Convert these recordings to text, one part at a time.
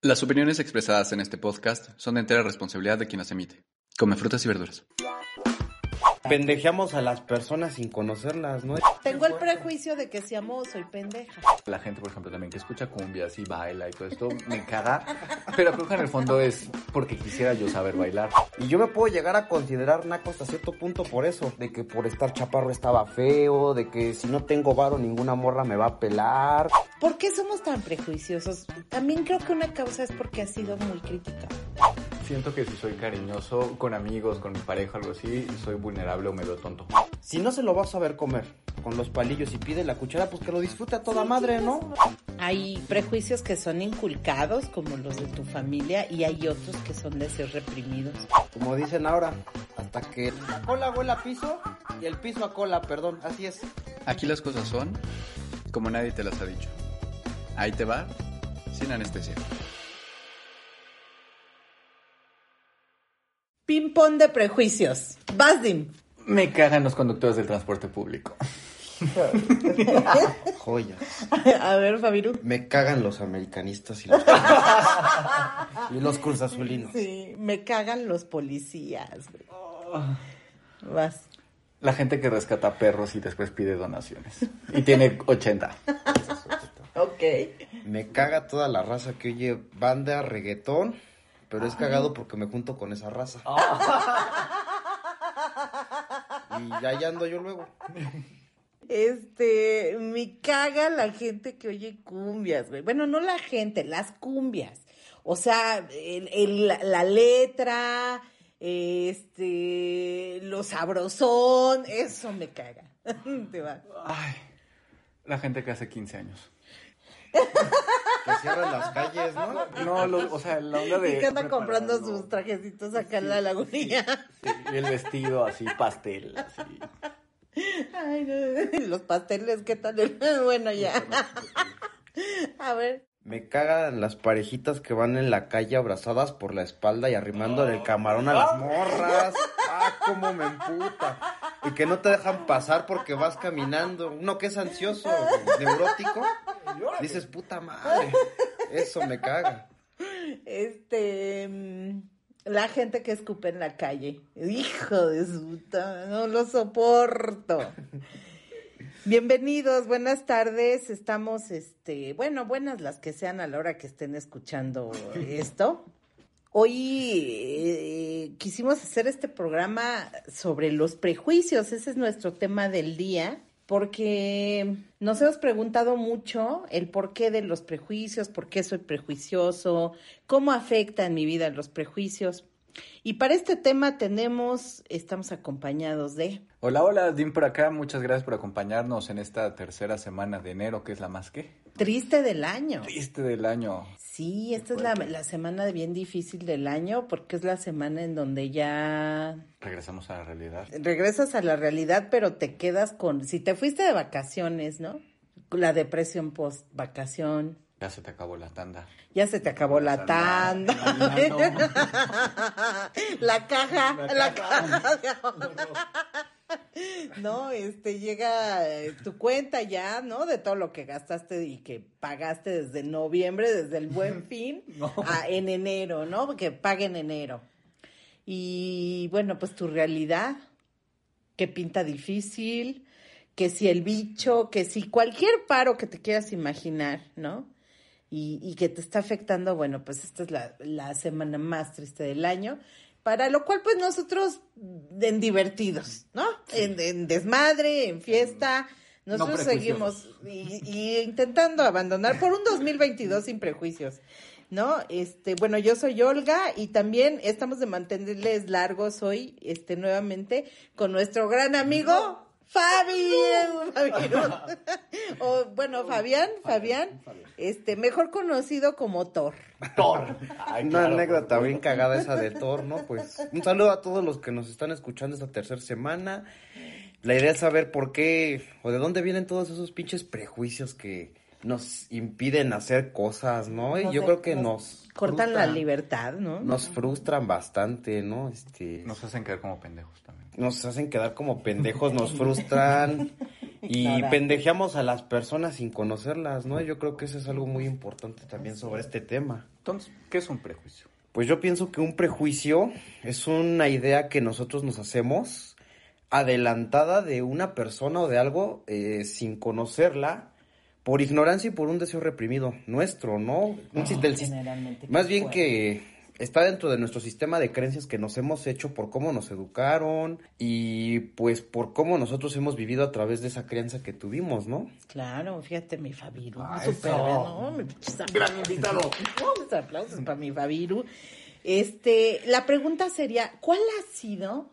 Las opiniones expresadas en este podcast son de entera responsabilidad de quien las emite. Come frutas y verduras. Pendejeamos a las personas sin conocerlas, ¿no? Tengo el prejuicio de que si amo soy pendeja. La gente, por ejemplo, también que escucha cumbias y baila y todo esto, me caga. Pero creo que en el fondo es porque quisiera yo saber bailar. Y yo me puedo llegar a considerar naco hasta cierto punto por eso. De que por estar chaparro estaba feo, de que si no tengo varo ninguna morra me va a pelar. ¿Por qué somos tan prejuiciosos? También creo que una causa es porque ha sido muy crítica. Siento que si soy cariñoso con amigos, con mi pareja, algo así, soy vulnerable o me veo tonto. Si no se lo va a saber comer con los palillos y pide la cuchara, pues que lo disfrute a toda madre, ¿no? Hay prejuicios que son inculcados, como los de tu familia, y hay otros que son de ser reprimidos. Como dicen ahora, hasta que la cola huele a piso y el piso a cola, perdón, así es. Aquí las cosas son como nadie te las ha dicho. Ahí te va, sin anestesia. Ping-pong de prejuicios. Basdim. Me cagan los conductores del transporte público. Joya. A ver, Fabiru. Me cagan los americanistas y los, y los cruzazulinos. Sí, me cagan los policías. güey. Vas. La gente que rescata perros y después pide donaciones. Y tiene 80. Ok. Me caga toda la raza que oye banda, reggaetón, pero es cagado porque me junto con esa raza. Y ya, ya ando yo luego. Este, me caga la gente que oye cumbias, güey. Bueno, no la gente, las cumbias. O sea, el- el- la, la letra, este, lo sabrosón, eso me caga. Te va. Ay, la gente que hace 15 años. Que cierran las calles, ¿no? No, lo- o sea, la onda de... Y que anda comprando sus trajecitos acá en la lagunilla. Sí, y el vestido así, pastel, así. Ay, no, los pasteles, ¿qué tal? Bueno, ya. A ver. Me cagan las parejitas que van en la calle abrazadas por la espalda y arrimando el camarón a las morras. Ah, cómo me emputa. Y que no te dejan pasar porque vas caminando. Uno que es ansioso, neurótico. Dices, puta madre. Eso me caga. Este. mm, La gente que escupe en la calle. Hijo de puta, No lo soporto. Bienvenidos, buenas tardes. Estamos, este, bueno, buenas las que sean a la hora que estén escuchando esto. Hoy eh, quisimos hacer este programa sobre los prejuicios. Ese es nuestro tema del día. Porque nos hemos preguntado mucho el porqué de los prejuicios, por qué soy prejuicioso, cómo afectan mi vida los prejuicios. Y para este tema tenemos, estamos acompañados de... Hola, hola, Dim por acá. Muchas gracias por acompañarnos en esta tercera semana de enero, que es la más que Triste del año. triste del año. Sí, esta es la, la semana bien difícil del año porque es la semana en donde ya Regresamos a la realidad. regresas a la realidad, pero te quedas con, si te fuiste de vacaciones, ¿no? La depresión post vacación, Ya se te acabó la tanda. ya se te acabó la tanda, la caja, la, caja. No, este llega eh, tu cuenta ya, ¿no? De todo lo que gastaste y que pagaste desde noviembre, desde el buen fin, a- en enero, ¿no? Que pague en enero. Y bueno, pues tu realidad, que pinta difícil, que si el bicho, que si cualquier paro que te quieras imaginar, ¿no? Y, y que te está afectando, bueno, pues esta es la, la semana más triste del año. Para lo cual, pues nosotros en divertidos, ¿no? En, en desmadre, en fiesta. Nosotros seguimos y, y intentando abandonar por un 2022 sin prejuicios, ¿no? Este, bueno, yo soy Olga y también estamos de mantenerles largos hoy, este, nuevamente con nuestro gran amigo Fabián, Fabián. o bueno, Fabián, Fabián, este, mejor conocido como Thor. Thor. Ay, Una claro, anécdota por- bien cagada esa de Thor, ¿no? Pues un saludo a todos los que nos están escuchando esta tercera semana. La idea es saber por qué o de dónde vienen todos esos pinches prejuicios que nos impiden hacer cosas, ¿no? Y Nos yo de- creo que nos nos Cortan la libertad, ¿no? Nos frustran bastante, ¿no? Este Nos hacen caer como pendejos también. Nos hacen quedar como pendejos, nos frustran y pendejeamos a las personas sin conocerlas, ¿no? Yo creo que eso es algo muy importante también sobre este tema. Entonces, ¿qué es un prejuicio? Pues yo pienso que un prejuicio es una idea que nosotros nos hacemos adelantada de una persona o de algo eh, sin conocerla por ignorancia y por un deseo reprimido nuestro, ¿no? Del Generalmente, más bien que está dentro de nuestro sistema de creencias que nos hemos hecho por cómo nos educaron y pues por cómo nosotros hemos vivido a través de esa crianza que tuvimos, ¿no? Claro, fíjate, mi Fabiru. Ah, Súper, eso. ¿no? Aplausos. No, mis aplausos para mi Fabiru. Este, la pregunta sería, ¿cuál ha sido?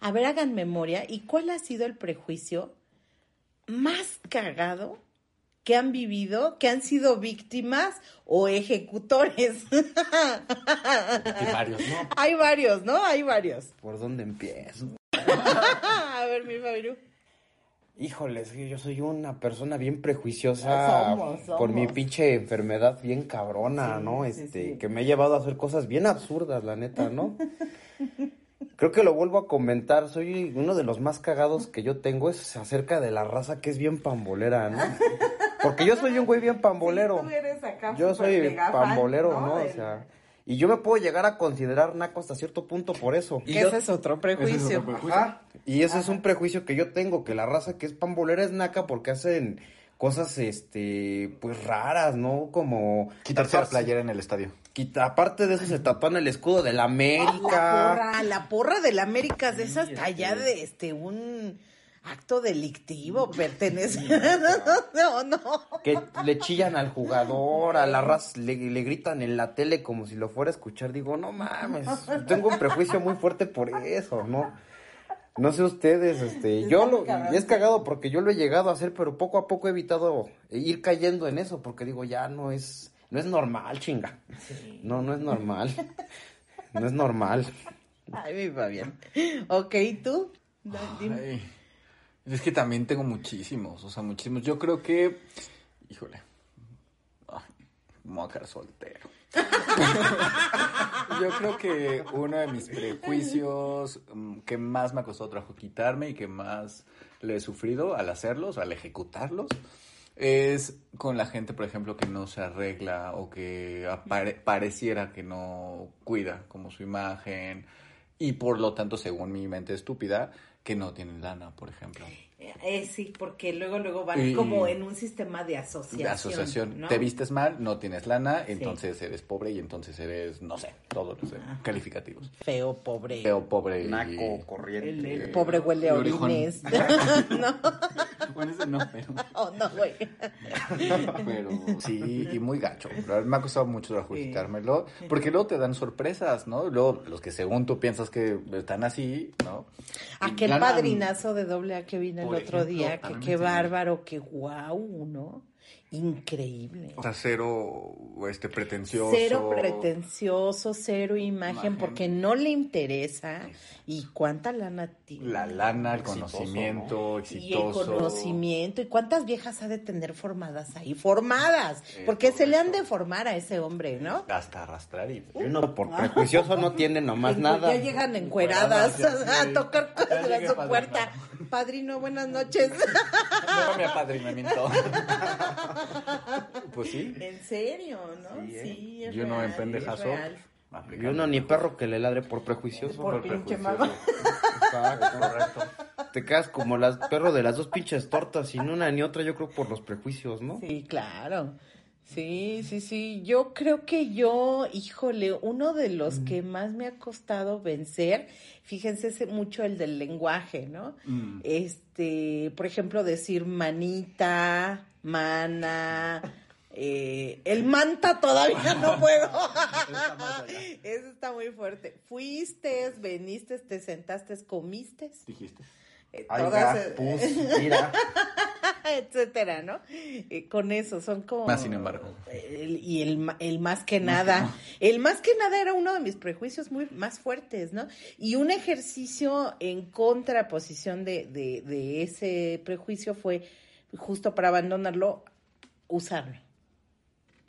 A ver, hagan memoria. ¿Y cuál ha sido el prejuicio más cagado que han vivido, que han sido víctimas o ejecutores? Hay varios, ¿no? Hay varios, ¿no? Hay varios. ¿Por dónde empiezo? A ver, mi Fabiru. Híjole, es que yo soy una persona bien prejuiciosa Somos, somos. por mi pinche enfermedad bien cabrona, Sí, ¿no? sí, Este, sí. que me ha llevado a hacer cosas bien absurdas, la neta, ¿no? Creo que lo vuelvo a comentar, soy uno de los más cagados que yo tengo es acerca de la raza que es bien pambolera, ¿no? Porque yo soy un güey bien pambolero. Sí, tú eres acá Yo soy mega fan, pambolero, ¿no? ¿no? O sea, y yo me puedo llegar a considerar naco hasta cierto punto por eso. Que ese es otro prejuicio. Ajá. Y ese es un prejuicio que yo tengo, que la raza que es pambolera es naca porque hacen cosas, este, pues raras, ¿no? Como... Quitarse la playera en el estadio. Quita, aparte de eso se tatúan el escudo de la La América. porra, la porra del América es hasta allá de este un acto delictivo pertenece. no, no. Que le chillan al jugador, a la raza, le, le gritan en la tele como si lo fuera a escuchar. Digo, no mames, tengo un prejuicio muy fuerte por eso, ¿no? No sé ustedes, este, yo lo, y es cagado porque yo lo he llegado a hacer, pero poco a poco he evitado ir cayendo en eso, porque digo, ya no es, no es normal, chinga. No, no es normal. No es normal. Ay, mi Fabián. Ok, ¿tú? No, dime. Ay, es que también tengo muchísimos, o sea, muchísimos. Yo creo que, híjole, ay, soltero. Yo creo que uno de mis prejuicios mm, que más me ha costado trabajo quitarme y que más le he sufrido al hacerlos, al ejecutarlos, es con la gente, por ejemplo, que no se arregla o que apare- pareciera que no cuida como su imagen y por lo tanto, según mi mente estúpida, que no tienen lana, por ejemplo. Eh, sí, porque luego, luego van Y- como en un sistema de asociación. De asociación. ¿no? Te vistes mal, no tienes lana, entonces eres pobre y entonces eres, no sé, todos los eh, calificativos. Feo, pobre. Feo, pobre y... Naco, corriente. El, el pobre huele a orines. no, Bueno, ese no, pero... oh, no, güey. Pero sí, y muy gacho. Me ha costado mucho trabajo quitármelo. Porque luego te dan sorpresas, ¿no? Luego los que según tú piensas que están así, ¿no? Aquel Ganan- padrinazo de doble A que vino el otro ejemplo, día, que qué bárbaro, qué guau, ¿no? Increíble. O sea, cero este, pretencioso. Cero pretencioso, cero imagen, Imagen. porque no le interesa. ¿Y cuánta lana tiene? La lana, el Exitoso, conocimiento, Y el exitoso. conocimiento. ¿Y cuántas viejas ha de tener formadas ahí? Formadas. Porque se le han de formar a ese hombre, ¿no? Hasta arrastrar y... Uno por prejuicioso no tiene nomás En- nada. Ya llegan encueradas Encueradas, ya a tocar a su padrino. puerta. Padrino, buenas noches. No, mi apadrinamiento. Pues sí. En serio, ¿no? Sí, ¿eh? Sí, es Y uno en real, pendejazo. es real. Y uno ni perro que le ladre por prejuicioso. Por Por pinche prejuicioso. mamá. Exacto. Correcto. Te quedas como las perro de las dos pinches tortas, sin una ni otra, yo creo por los prejuicios, ¿no? Sí, claro. Sí, sí, sí. Yo creo que yo, híjole, uno de los que más me ha costado vencer, fíjense, mucho el del lenguaje, ¿no? Mm. Este, por ejemplo, decir manita, mana, eh, el manta todavía no puedo. Eso está muy fuerte. Fuiste, veniste, te sentaste, comiste. Dijiste. eh, Ay, todas, ga, eh, pus, mira. etcétera, ¿no? Eh, con eso son como Más sin embargo. el- y el, el más que nada, el más que nada era uno de mis prejuicios muy más fuertes, ¿no? Y un ejercicio en contraposición de, de, de ese prejuicio fue justo para abandonarlo, usarlo,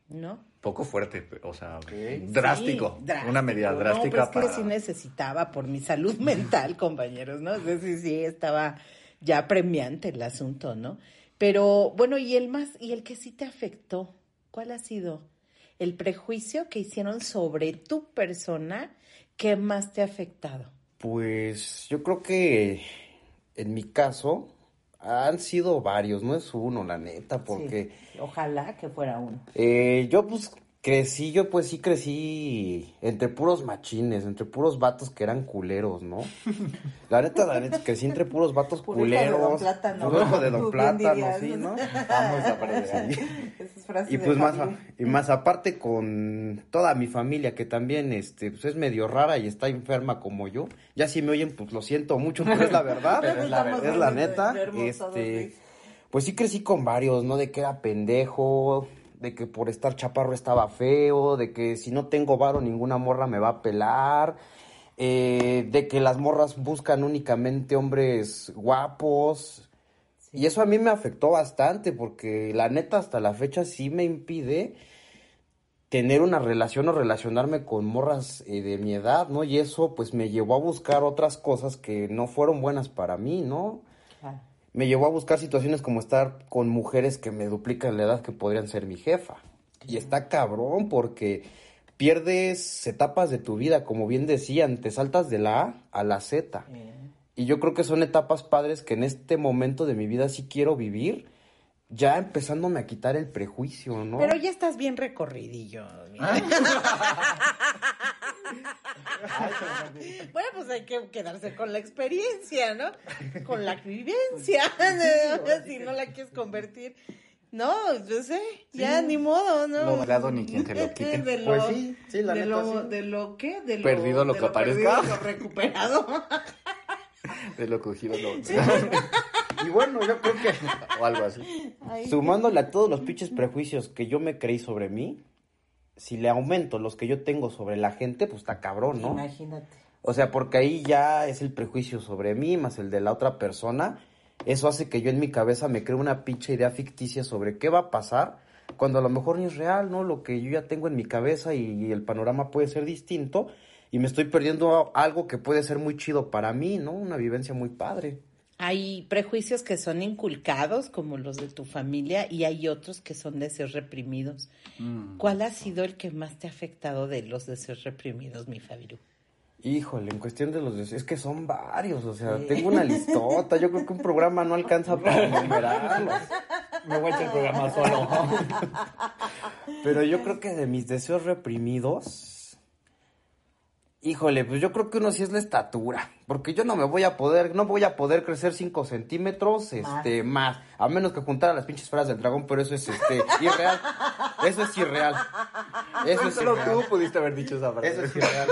¿no? Poco fuerte, o sea, Ok. drástico. Sí, drástico. Una medida No, drástica pero es que para... sí necesitaba por mi salud mental, compañeros, ¿no? Sí, sí, sí, estaba ya premiante el asunto, ¿no? Pero bueno, y el más, y el que sí te afectó, ¿cuál ha sido? El prejuicio que hicieron sobre tu persona, ¿qué más te ha afectado? Pues yo creo que en mi caso han sido varios, no es uno, la neta, porque Sí, ojalá que fuera uno. eh, yo pues crecí, yo pues sí crecí entre puros machines, entre puros vatos que eran culeros, ¿no? La neta, la neta, crecí entre puros vatos Puro hijo de Don culeros. Plátano. puro hijo de Don Plátano, sí, ¿no? Vamos a parecer. Esas frases Y de pues más, a- y más aparte con toda mi familia que también este pues es medio rara y está enferma como yo. Ya si me oyen pues lo siento mucho, pero es la verdad, Pero es la Estamos es la neta. Este, pues sí crecí con varios, ¿no? De que era pendejo, de que por estar chaparro estaba feo, de que si no tengo varo ninguna morra me va a pelar. eh, de que las morras buscan únicamente hombres guapos, y eso a mí me afectó bastante porque la neta hasta la fecha sí me impide tener una relación o relacionarme con morras eh, de mi edad, ¿no? Y eso pues me llevó a buscar otras cosas que no fueron buenas para mí, ¿no? Ah, Me llevó a buscar situaciones como estar con mujeres que me duplican la edad que podrían ser mi jefa. Y está cabrón porque pierdes etapas de tu vida, como bien decían, te saltas de la A a la Z. Y yo creo que son etapas padres que en este momento de mi vida sí quiero vivir, ya empezándome a quitar el prejuicio, ¿no? Pero ya estás bien recorridillo. mira. bueno, pues hay que quedarse con la experiencia, ¿no? Con la vivencia. si no la quieres convertir. No, yo sé, ya ni modo, ¿no? Lo dado ni quien te lo quite. De lo, Pues sí, sí, la de neta, lo, sí. de lo que, de lo Perdido lo de que aparezca. perdido, lo recuperado. De lo cogido lo... Y bueno, yo creo que o algo así. Ay, sumándole a todos los pinches prejuicios que yo me creí sobre mí, si le aumento los que yo tengo sobre la gente, pues está cabrón, ¿no? Imagínate. O sea, porque ahí ya es el prejuicio sobre mí más el de la otra persona. Eso hace que yo en mi cabeza me cree una pinche idea ficticia sobre qué va a pasar cuando a lo mejor ni es real, ¿no? Lo que yo ya tengo en mi cabeza y, el panorama puede ser distinto y me estoy perdiendo algo que puede ser muy chido para mí, ¿no? Una vivencia muy padre. Hay prejuicios que son inculcados, como los de tu familia, y hay otros que son deseos reprimidos. ¿Cuál ha sido el que más te ha afectado de los deseos reprimidos, mi Fabiru? Híjole, en cuestión de los deseos, es que son varios, o sea, tengo una listota, yo creo que un programa no alcanza para enumerarlos. Me voy a echar el programa solo. Pero yo creo que de mis deseos reprimidos, híjole, pues yo creo que uno sí es la estatura, porque yo no me voy a poder, no voy a poder crecer 5 centímetros, este, más, a menos que juntar a las pinches esferas del dragón, pero eso es, este, irreal, eso es irreal, eso es Solo irreal. tú pudiste haber dicho esa frase. Eso es irreal.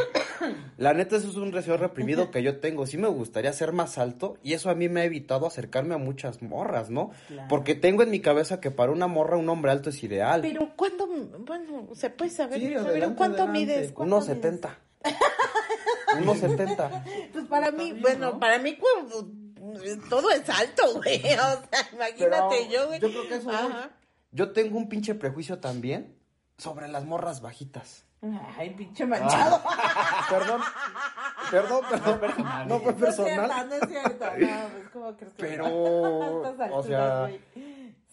La neta, eso es un deseo reprimido que yo tengo. Sí me gustaría ser más alto y eso a mí me ha evitado acercarme a muchas morras, ¿no? Claro. Porque tengo en mi cabeza que para una morra un hombre alto es ideal. Pero, ¿cuándo? Bueno, ¿se puede saber, Sí, adelante, cuánto adelante. mides? ¿Cuánto 70. Unos 70. mides? Pues para mí, bueno, para mí cu- todo es alto, güey. O sea, imagínate Pero yo, güey. yo creo que eso- Ajá. Yo tengo un pinche prejuicio también sobre las morras bajitas. Ay, pinche manchado. Perdón, perdón, perdón, perdón. No fue No es cierto, personal. no es cierto. No, pues, ¿cómo crees que Pero, o sea.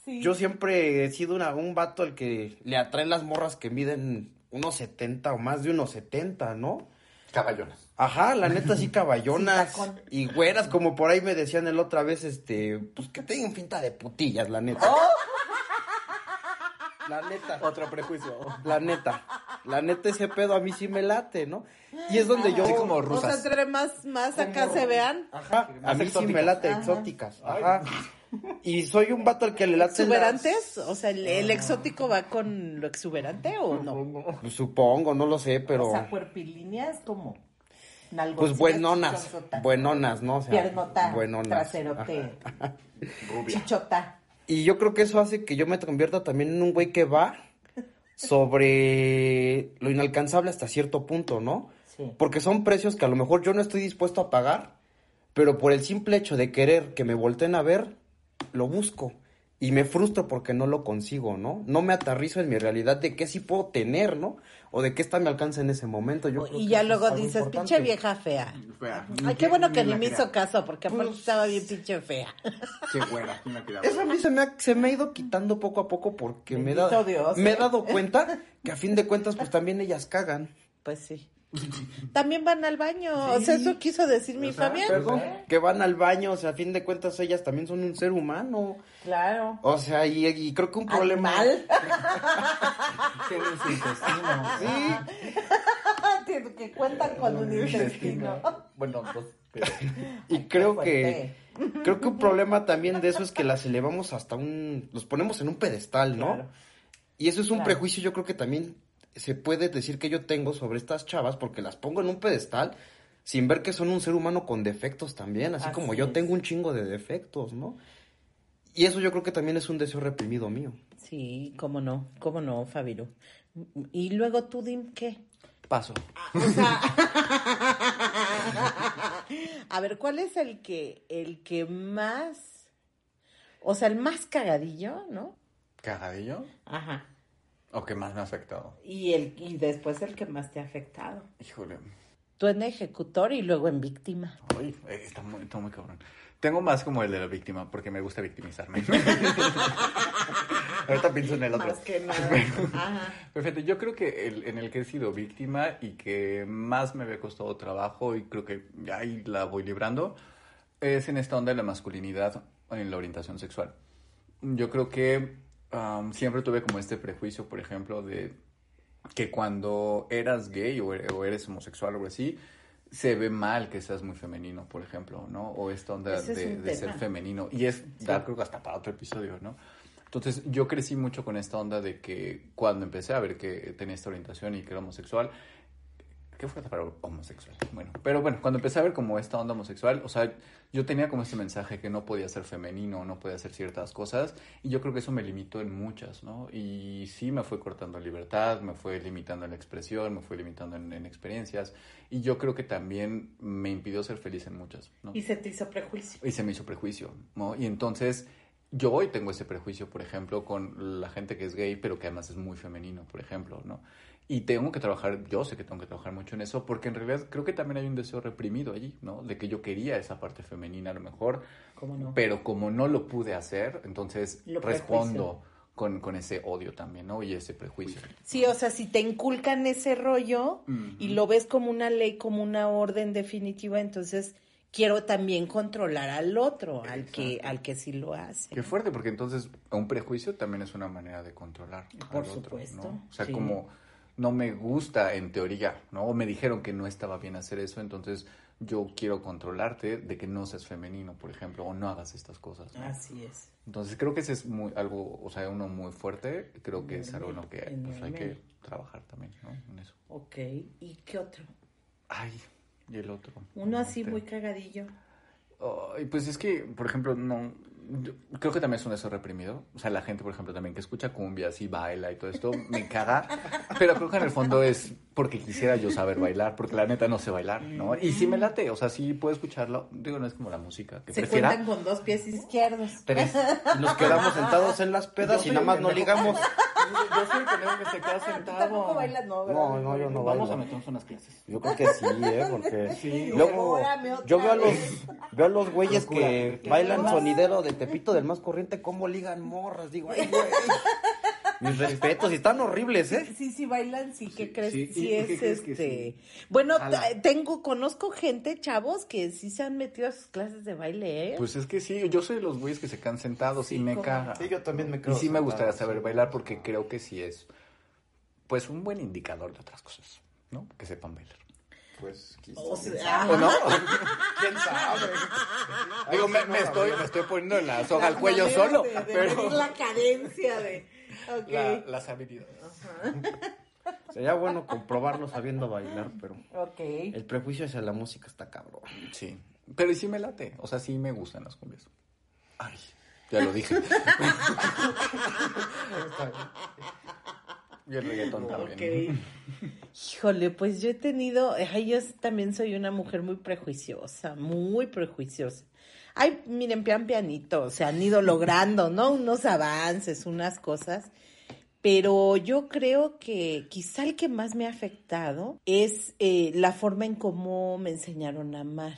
Sí. Yo siempre he sido una- un vato al que le atraen las morras que miden unos 70 o más de unos 70, ¿no? Caballonas. Ajá, la neta sí caballonas Sí, y güeras, como por ahí me decían el otra vez, este, pues que tengan pinta de putillas, la neta. ¡Oh! La neta. Otro prejuicio. La neta. La neta ese pedo a mí sí me late, ¿no? Y es donde yo... Así como O sea, rusas. entre más, más acá se vean. Ajá, a mí sí me late Ajá. exóticas. Ajá. Y soy un vato al que le late ¿Exuberantes? O sea, ¿el, el exótico va con lo exuberante o no? Supongo, no lo sé, pero... O sea, cuerpilíneas, ¿cómo? Pues buenonas, buenonas, ¿no? O sea, Piernota, buenonas. traserote, chichota. Y yo creo que eso hace que yo me convierta también en un güey que va sobre lo inalcanzable hasta cierto punto, ¿no? Sí. Porque son precios que a lo mejor yo no estoy dispuesto a pagar, pero por el simple hecho de querer que me volteen a ver, lo busco. Y me frustro porque no lo consigo, ¿no? No me aterrizo en mi realidad de qué sí puedo tener, ¿no? O de qué está a mi alcance en ese momento. Yo Y ya luego dices, importante. pinche vieja fea. Fea. Ay, qué bueno que ni me hizo caso, porque aparte Pues, estaba bien pinche fea. Qué güera, ¿quién la quería? Eso a mí se me, ha, se me ha ido quitando poco a poco porque me, da, Dios, me he ¿eh? dado cuenta que a fin de cuentas pues también ellas cagan. Pues sí. También van al baño. O sea, eso quiso decir mi Fabián. Perdón, que van al baño, o sea, a fin de cuentas ellas también son un ser humano. Claro. O sea, y, y creo que un problema... Tienen su intestino. Sí, que cuentan con un intestino. Bueno, dos. pero- y creo Fuerte. que creo que un problema también de eso es que las elevamos hasta un los ponemos en un pedestal, ¿no? Claro. Y eso es un Claro. prejuicio yo creo que también se puede decir que yo tengo sobre estas chavas porque las pongo en un pedestal sin ver que son un ser humano con defectos también, así, Así como yo es. tengo un chingo de defectos, ¿no? Y eso yo creo que también es un deseo reprimido mío. Sí, cómo no, cómo no, Fabiru. Y luego tú, Dim, ¿qué? Paso. A ver, ¿cuál es el que, el que más, o sea, el más cagadillo, ¿no? ¿Cagadillo? Ajá. ¿O qué más me ha afectado? Y el, y después el que más te ha afectado. Híjole. Tú en ejecutor y luego en víctima. Ay, eh, está muy, está muy cabrón. Tengo más como el de la víctima, porque me gusta victimizarme. Ahorita pienso en el otro. Más que nada. Ajá. Perfecto, yo creo que el, en el que he sido víctima y que más me había costado trabajo y creo que ya ahí la voy librando es en esta onda de la masculinidad en la orientación sexual. Yo creo que am, siempre tuve como este prejuicio, por ejemplo, de que cuando eras gay o eres, o eres homosexual o algo así, se ve mal que seas muy femenino, por ejemplo, ¿no? O esta onda Ese de, ser femenino. Y es, da, creo que hasta para otro episodio, ¿no? Entonces yo crecí mucho con esta onda de que cuando empecé a ver que tenía esta orientación y que era homosexual, ¿qué fue para homosexual? Bueno, pero bueno, cuando empecé a ver como esta onda homosexual, o sea, yo tenía como este mensaje que no podía ser femenino, no podía hacer ciertas cosas, y yo creo que eso me limitó en muchas, ¿no? Y sí me fue cortando libertad, me fue limitando en la expresión, me fue limitando en, en experiencias, y yo creo que también me impidió ser feliz en muchas, ¿no? Y se te hizo prejuicio. y se me hizo prejuicio, ¿no? Y entonces yo hoy tengo ese prejuicio, por ejemplo, con la gente que es gay, pero que además es muy femenino, por ejemplo, ¿no? Y tengo que trabajar, yo sé que tengo que trabajar mucho en eso, porque en realidad creo que también hay un deseo reprimido allí, ¿no? De que yo quería esa parte femenina a lo mejor, ¿Cómo no? pero como no lo pude hacer, entonces Lo respondo con, con ese odio también, ¿no? Y ese prejuicio. Sí, o sea, si te inculcan ese rollo y lo ves como una ley, como una orden definitiva, entonces quiero también controlar al otro, al que, al que sí lo hace. Qué fuerte, porque entonces un prejuicio también es una manera de controlar Por al otro, supuesto, ¿no? O sea, sí. como no me gusta en teoría, ¿no? O me dijeron que no estaba bien hacer eso, entonces yo quiero controlarte de que no seas femenino, por ejemplo, o no hagas estas cosas. ¿no? Así es. Entonces creo que ese es muy algo, o sea, uno muy fuerte, creo que es algo en lo que pues, hay que trabajar también, ¿no? En eso. Ok, ¿y qué otro? Ay, y el otro. Uno así Este, muy cagadillo. Ay, pues es que, por ejemplo, no. Yo creo que también es un deseo reprimido. O sea, la gente, por ejemplo, también que escucha cumbias y baila y todo esto, me caga. Pero creo que en el fondo es porque quisiera yo saber bailar, porque la neta no sé bailar, ¿no? Y sí me late, o sea, sí puedo escucharlo. Digo, no es como la música, que Se prefiera. cuentan con dos pies izquierdos. Tres. Nos quedamos sentados en las pedas Yo y nada más no ligamos. Yo soy el pendejo que se queda Tú sentado. tampoco bailas, no, ¿verdad? No, no, yo no Vamos bailo. a meternos unas clases. Yo creo que sí, ¿eh? Porque Sí. luego yo veo a los veo a los güeyes que ¿Qué bailan sonidero de Tepito del más corriente cómo ligan morras, digo, ay, güey. Mis respetos, y están horribles, ¿eh? Sí, sí, bailan, sí, ¿qué crees? Sí, Sí, ¿y es qué crees que este. Bueno, tengo, conozco gente, chavos, que sí se han metido a sus clases de baile, ¿eh? Pues es que sí, yo soy de los güeyes que se quedan sentados y me caga. Sí, yo también me Y creo. sí me gustaría saber sí. bailar porque creo que sí es, pues, un buen indicador de otras cosas, ¿no? Que sepan bailar. Pues quizás. O sea, ¿O no? ¿Quién sabe? Digo, me, estoy, me estoy poniendo la soga al cuello solo, de- de pero la cadencia de. La- las habilidades. Sería bueno comprobarlo sabiendo bailar, pero Ok. el prejuicio hacia la música está cabrón. Sí. Pero sí me late. O sea, sí me gustan las cumbias. Ay, ya lo dije. y el reggaetón también. Híjole, pues yo he tenido, ay, yo también soy una mujer muy prejuiciosa, muy prejuiciosa. Ay, miren, pian pianito, se han ido logrando, ¿no? Unos avances, unas cosas. Pero yo creo que quizá el que más me ha afectado es eh, la forma en cómo me enseñaron a amar.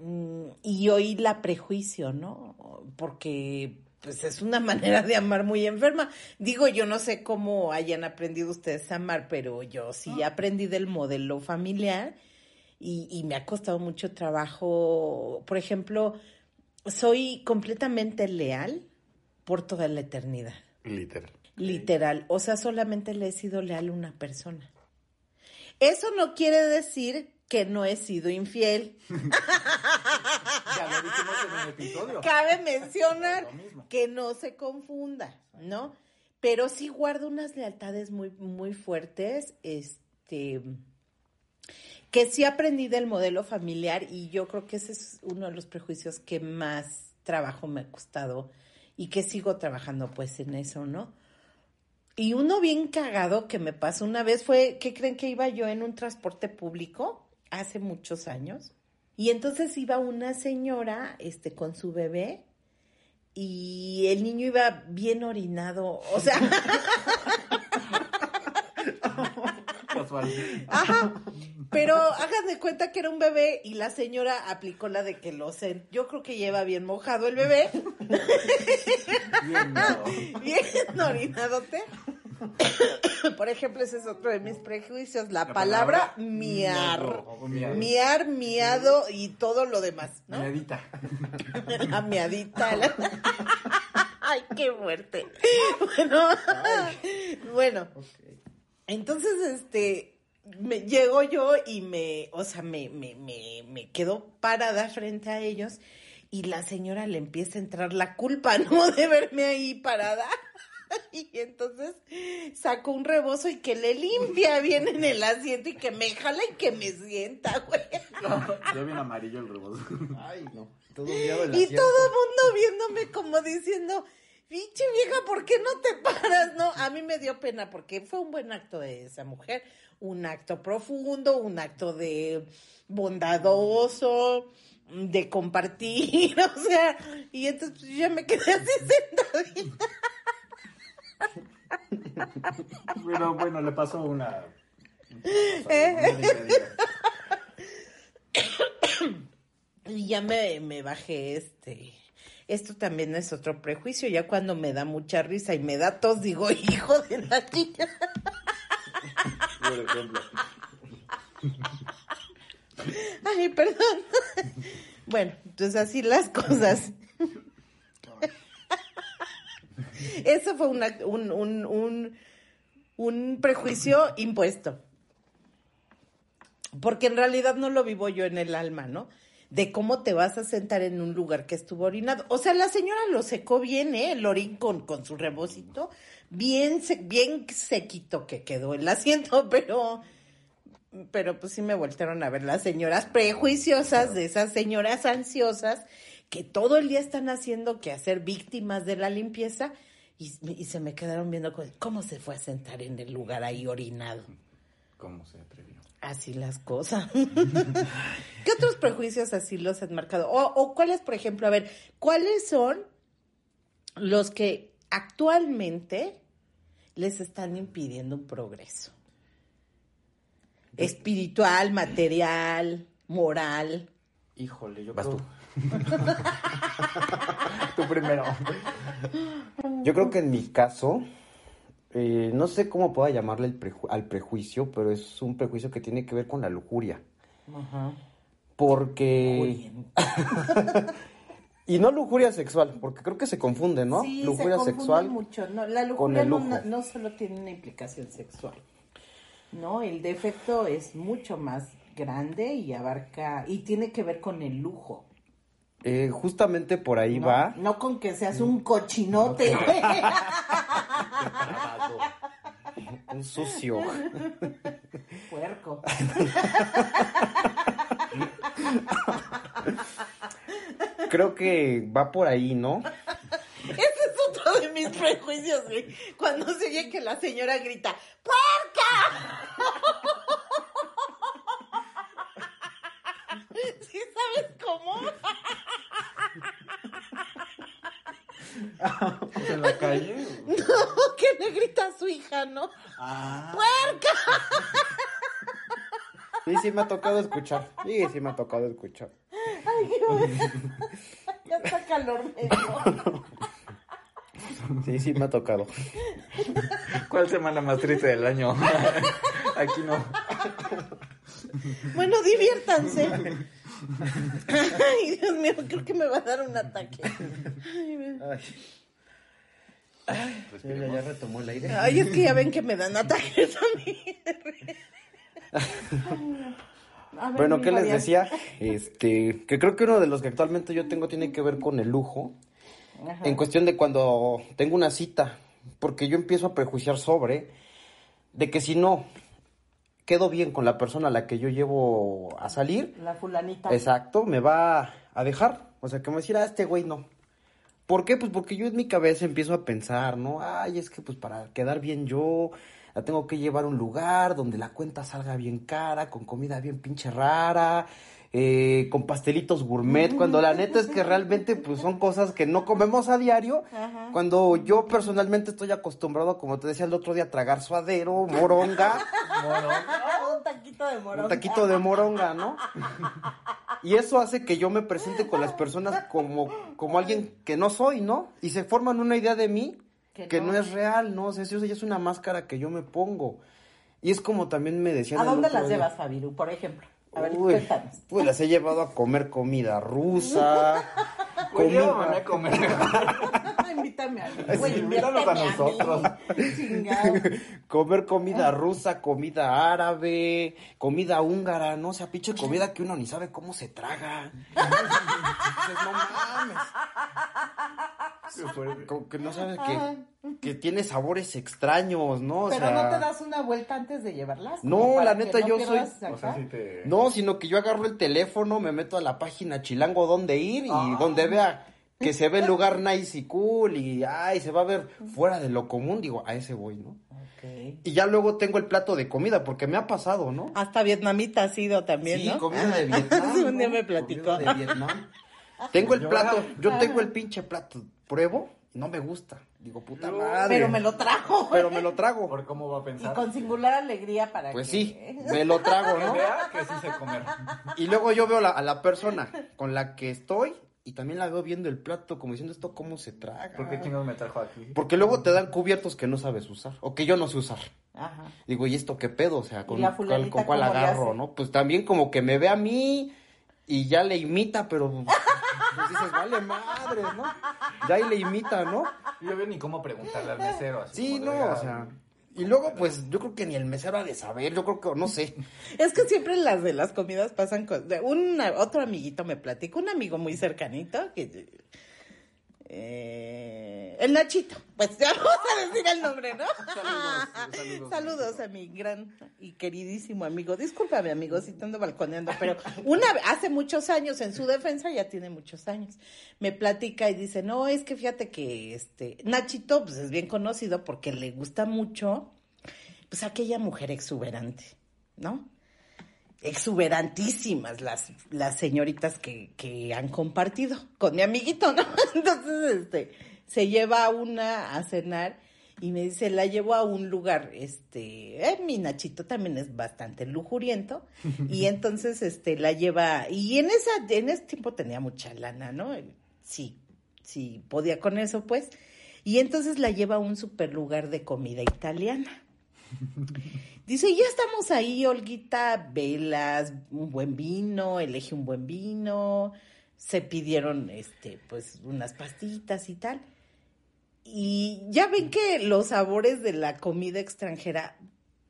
Mm, y hoy la prejuicio, ¿no? Porque pues es una manera de amar muy enferma. Digo, yo no sé cómo hayan aprendido ustedes a amar, pero yo sí aprendí del modelo familiar y, y me ha costado mucho trabajo. Por ejemplo, soy completamente leal por toda la eternidad. Literal. Literal. O sea, solamente le he sido leal a una persona. Eso no quiere decir que no he sido infiel. Ya lo dijimos en un episodio. Cabe mencionar que no se confunda, ¿no? Pero sí guardo unas lealtades muy, muy fuertes, este, que sí aprendí del modelo familiar y yo creo que ese es uno de los prejuicios que más trabajo me ha costado y que sigo trabajando pues en eso, ¿no? Y uno bien cagado que me pasó una vez fue, ¿qué creen que iba yo en un transporte público hace muchos años? Y entonces iba una señora, este, con su bebé y el niño iba bien orinado, o sea, Casual. ajá, pero hagan de cuenta que era un bebé y la señora aplicó la de que lo sé, yo creo que lleva bien mojado el bebé, Bien, no. bien orinadote. Por ejemplo, ese es otro de mis prejuicios, la, La palabra, palabra miar. miado, miado. Miar, miado y todo lo demás, ¿no? Miadita. La miadita. la- Ay, qué fuerte. Bueno, bueno. Entonces, este, me llego yo y me, o sea, me, me, me, me quedo parada frente a ellos y la señora le empieza a entrar la culpa, ¿no? De verme ahí parada. Y entonces saco un rebozo y que le limpia bien en el asiento y que me jala y que me sienta, güey. Ya bien amarillo el rebozo. Ay, no. Todo el Y asiento. todo el mundo viéndome como diciendo, pinche vieja, ¿por qué no te paras? No, a mí me dio pena porque fue un buen acto de esa mujer, un acto profundo, un acto de bondadoso, de compartir, o sea, y entonces yo me quedé así sentadita. Pero bueno, le pasó una. ¿Eh? Y ya me, me bajé este. Esto también es otro prejuicio. Ya cuando me da mucha risa y me da tos, digo, hijo de la chica. Por ejemplo. Ay, perdón. Bueno, entonces así las cosas. Eso fue un, un, un, un prejuicio impuesto. Porque en realidad no lo vivo yo en el alma, ¿no? De cómo te vas a sentar en un lugar que estuvo orinado. O sea, la señora lo secó bien, ¿eh? El orín con, con su rebocito. Bien, se- bien sequito que quedó el asiento, pero pero pues sí me voltearon a ver las señoras prejuiciosas de esas señoras ansiosas que todo el día están haciendo que hacer víctimas de la limpieza y, y se me quedaron viendo cómo se fue a sentar en el lugar ahí orinado. ¿Cómo se atrevió? Así las cosas. ¿Qué otros prejuicios así los han marcado? O, o cuáles, por ejemplo, a ver, ¿cuáles son los que actualmente les están impidiendo un progreso? Espiritual, material, moral. Híjole, yo creo, tú. Primero. yo creo que en mi caso, eh, no sé cómo pueda llamarle el preju- al prejuicio, pero es un prejuicio que tiene que ver con la lujuria. Porque... y no lujuria sexual, porque creo que se confunde, ¿no? Sí, lujuria se confunde sexual. mucho. No, la con lujuria el no, lujo. no- no solo tiene una implicación sexual. No, el defecto es mucho más grande y abarca y tiene que ver con el lujo. Eh, justamente por ahí no, va. no con que seas un cochinote. güey. Un sucio. Puerco. Creo que va por ahí, ¿no? Ese es otro de mis prejuicios, güey. Cuando se oye que la señora grita, ¡Puerca! ¿Sí sabes cómo? ¿En la calle? No, que le grita a su hija, ¿no? Ah. ¡Puerca! Sí, sí me ha tocado escuchar. Sí, sí me ha tocado escuchar. Ya está calor medio. Sí, sí me ha tocado. ¿Cuál semana más triste del año? Aquí no. Bueno, diviértanse. Ay, Dios mío, creo que me va a dar un ataque. Ay, me- Ay. Ya, ya, retomó el aire. Ay, es que ya ven que me dan ataques a mí. A ver, Bueno, ¿qué les decía? Este, que creo que uno de los que actualmente yo tengo tiene que ver con el lujo. Ajá. En cuestión de cuando tengo una cita, porque yo empiezo a prejuiciar sobre de que si no quedo bien con la persona a la que yo llevo a salir, La fulanita. exacto, me va a dejar. O sea, que me decir, ah, este güey no. ¿Por qué? Pues porque yo en mi cabeza empiezo a pensar, ¿no? Ay, es que pues para quedar bien yo, la tengo que llevar a un lugar donde la cuenta salga bien cara, con comida bien pinche rara, eh, con pastelitos gourmet, cuando la neta es que realmente pues son cosas que no comemos a diario, Ajá. cuando yo personalmente estoy acostumbrado, como te decía el otro día, a tragar suadero, moronga, un taquito de morón. un taquito de moronga, ¿no? Y eso hace que yo me presente con las personas como, como alguien que no soy, ¿no? Y se forman una idea de mí Que que, no. no. es real, ¿no? O sea, eso ya es una máscara que yo me pongo. Y es como también me decían ¿A dónde las día. llevas, Fabiru, por ejemplo? A ver, Uy, pues las he llevado a comer comida rusa. Pues llévame a comer. Invítame a mí. Sí, Güey, invítanos a nosotros. comer comida rusa, comida árabe, comida húngara, ¿no? O sea, pinche comida que uno ni sabe cómo se traga. Dices, no mames. Como que no sabes que, que tiene sabores extraños, ¿no? O Pero sea, no te das una vuelta antes de llevarlas. No, la neta, no yo soy- O sea, acá. si te... No, sino que yo agarro el teléfono, me meto a la página chilango donde ir y Ah. donde vea que se ve el lugar nice y cool y ay, se va a ver fuera de lo común, digo, a ese voy, ¿no? Ok. Y ya luego tengo el plato de comida, porque me ha pasado, ¿no? Hasta vietnamita ha sido también, sí, ¿no? comida de Vietnam. Sí, un día me platicó. Comida de Vietnam. Tengo el plato, yo tengo el pinche plato, pruebo, y no me gusta. Digo, puta No, madre. Pero me lo trajo. Pero me lo trago. ¿Por cómo va a Y pensar? con singular alegría para Pues que... sí, me lo trago, Que ¿no? vea que sí sé comer. Y luego yo veo la- a la persona con la que estoy y también la veo viendo el plato como diciendo esto cómo se traga. ¿Por qué chingados me trajo aquí? Porque luego te dan cubiertos que no sabes usar o que yo no sé usar. Ajá. Digo, ¿y esto qué pedo? O sea, ¿con, ¿Y la cuál, con cuál agarro, no? Pues también como que me ve a mí y ya le imita, pero pues dices, vale madre, ¿no? Ya ahí le imita, ¿no? Yo veo ni cómo preguntarle al mesero. Así Sí, no, de, "Oiga, o sea... Y luego, pues, yo creo que ni el mesero ha de saber, yo creo que, no sé. Es que siempre las de las comidas pasan con... Un otro amiguito me platicó, un amigo muy cercanito, que... eh, el Nachito, pues ya vamos a decir el nombre, ¿no? saludos. Saludos a mi gran y queridísimo amigo. Discúlpame, amigo, si te ando balconeando, pero una hace muchos años, en su defensa ya tiene muchos años, me platica y dice, no, es que fíjate que este Nachito pues es bien conocido porque le gusta mucho pues aquella mujer exuberante, ¿no? Exuberantísimas las, las señoritas que, que han compartido con mi amiguito, ¿no? Entonces, este, se lleva a una a cenar y me dice, la llevo a un lugar, este, eh, mi Nachito también es bastante lujuriento, y entonces, este, la lleva, y en esa, en ese tiempo tenía mucha lana, ¿no? Sí, sí, podía con eso, pues, y entonces la lleva a un super lugar de comida italiana. Dice, ya estamos ahí, Olguita, velas, un buen vino, elegí un buen vino, se pidieron, este, pues, unas pastitas y tal. Y ya ven que los sabores de la comida extranjera,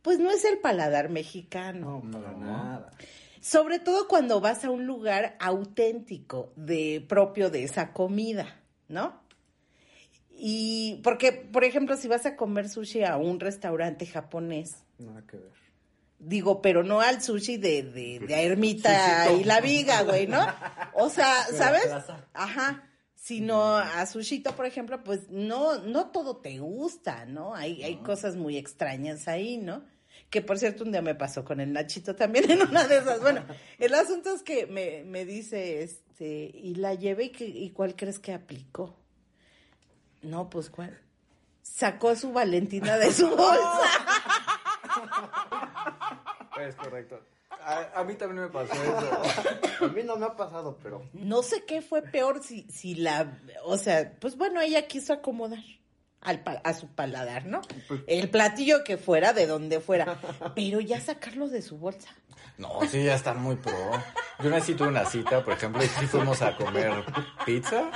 pues no es el paladar mexicano. para nada. Sobre todo cuando vas a un lugar auténtico, de propio de esa comida, ¿no? Y porque, por ejemplo, si vas a comer sushi a un restaurante japonés, Nada que ver. digo, pero no al sushi de, de, de Ermita y la viga, güey, ¿no? O sea, ¿sabes? Ajá. Sino a sushito, por ejemplo, pues no, no todo te gusta, ¿no? Hay, hay cosas muy extrañas ahí, ¿no? Que por cierto, un día me pasó con el Nachito también en una de esas. Bueno, el asunto es que me, me dice, este, y la llevé y, que- y cuál crees que aplicó. No, pues cuál. Sacó su Valentina de su bolsa. Es correcto. A, a mí también me pasó eso. A mí no me ha pasado, pero. No sé qué fue peor si, si la, o sea, pues bueno, ella quiso acomodar al, pa- a su paladar, ¿no? El platillo que fuera, de donde fuera, pero ya sacarlo de su bolsa. No, sí, ya está muy pro. Yo necesito una cita, por ejemplo, y sí fuimos a comer pizza.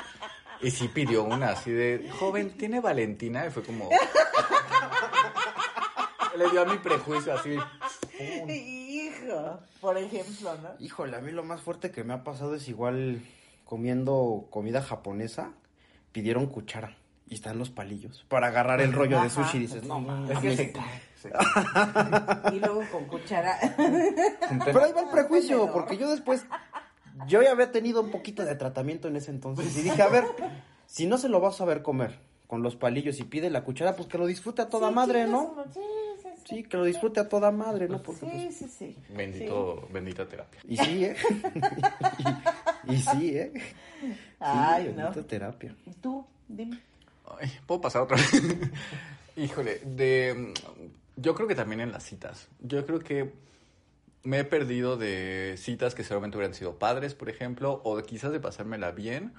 Y sí pidió una así de, joven, ¿tiene Valentina? Y fue como... Le dio a mi prejuicio así. Hijo, por ejemplo, ¿no? Híjole, a mí lo más fuerte que me ha pasado es igual comiendo comida japonesa, pidieron cuchara y están los palillos para agarrar el rollo de sushi y dices, no, mames. Es que se- se- Y luego con cuchara. Pero ahí va el prejuicio, porque yo después, yo ya había tenido un poquito de tratamiento en ese entonces y dije, a ver, si no se lo vas a ver comer con los palillos y pide la cuchara, pues que lo disfrute a toda madre, ¿no? Sí, sí, sí. Sí, que lo disfrute a toda madre, ¿no? Porque, pues, Sí, sí, sí. Bendito, bendita terapia. y sí, ¿eh? y, sí, ¿eh? Sí, Ay, no. bendita terapia. Tú, dime. Ay, ¿Puedo pasar otra vez? Híjole, de... Yo creo que también en las citas. Yo creo que me he perdido de citas que seguramente hubieran sido padres, por ejemplo, o quizás de pasármela bien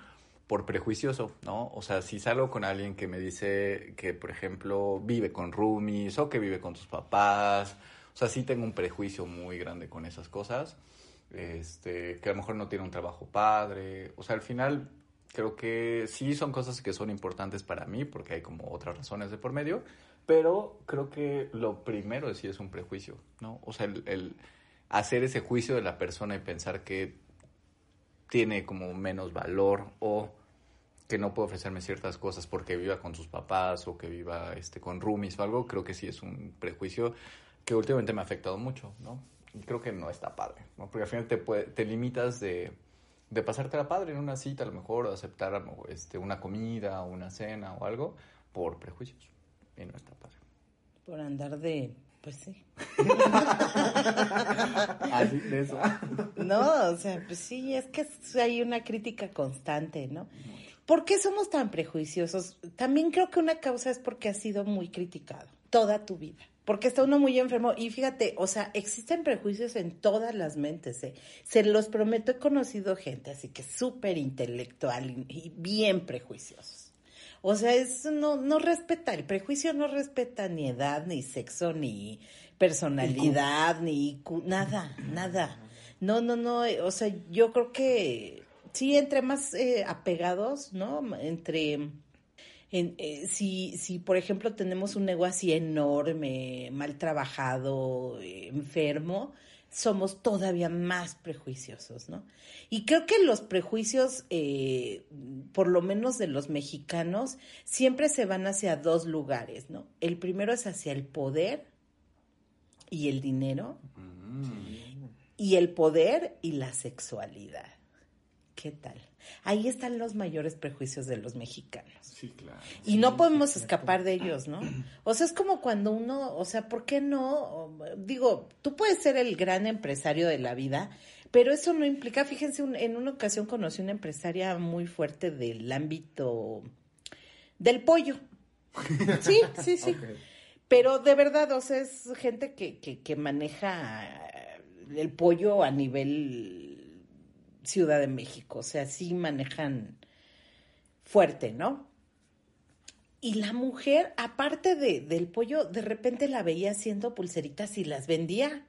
por prejuicioso, ¿no? O sea, si salgo con alguien que me dice que, por ejemplo, vive con roomies o que vive con tus papás, o sea, sí tengo un prejuicio muy grande con esas cosas, este, que a lo mejor no tiene un trabajo padre, o sea, al final creo que sí son cosas que son importantes para mí porque hay como otras razones de por medio, pero creo que lo primero sí es un prejuicio, ¿no? O sea, el, el hacer ese juicio de la persona y pensar que tiene como menos valor o que no puede ofrecerme ciertas cosas porque viva con sus papás o que viva este con roomies o algo, creo que sí es un prejuicio que últimamente me ha afectado mucho, ¿no? Y creo que no está padre, ¿no? Porque al final te, puede- te limitas de, de pasártela padre en una cita, a lo mejor, o aceptar este, una comida una cena o algo por prejuicios. Y no está padre. Por andar de, pues sí. Así de eso. No, o sea, pues sí, es que hay una crítica constante, ¿no? ¿Por qué somos tan prejuiciosos? También creo que una causa es porque has sido muy criticado toda tu vida. Porque está uno muy enfermo. Y fíjate, o sea, existen prejuicios en todas las mentes, ¿eh? Se los prometo, he conocido gente así que súper intelectual y, y bien prejuiciosos. O sea, es, no, no respeta, el prejuicio no respeta ni edad, ni sexo, ni personalidad, ni nada, nada. No, no, no, eh, o sea, yo creo que sí, entre más eh, apegados, ¿no? Entre, en, eh, si, si, por ejemplo, tenemos un ego así enorme, mal trabajado, eh, enfermo, somos todavía más prejuiciosos, ¿no? Y creo que los prejuicios, eh, por lo menos de los mexicanos, siempre se van hacia dos lugares, ¿no? El primero es hacia el poder y el dinero, y el poder y la sexualidad. ¿Qué tal? Ahí están los mayores prejuicios de los mexicanos. Sí, claro. Y no podemos escapar de ellos, ¿no? O sea, es como cuando uno, o sea, ¿por qué no? Digo, tú puedes ser el gran empresario de la vida, pero eso no implica, fíjense, un- en una ocasión conocí una empresaria muy fuerte del ámbito del pollo. Sí, sí, sí. Pero de verdad, o sea, es gente que, que, que maneja el pollo a nivel Ciudad de México. O sea, sí manejan fuerte, ¿no? Y la mujer, aparte de, del pollo, de repente la veía haciendo pulseritas y las vendía.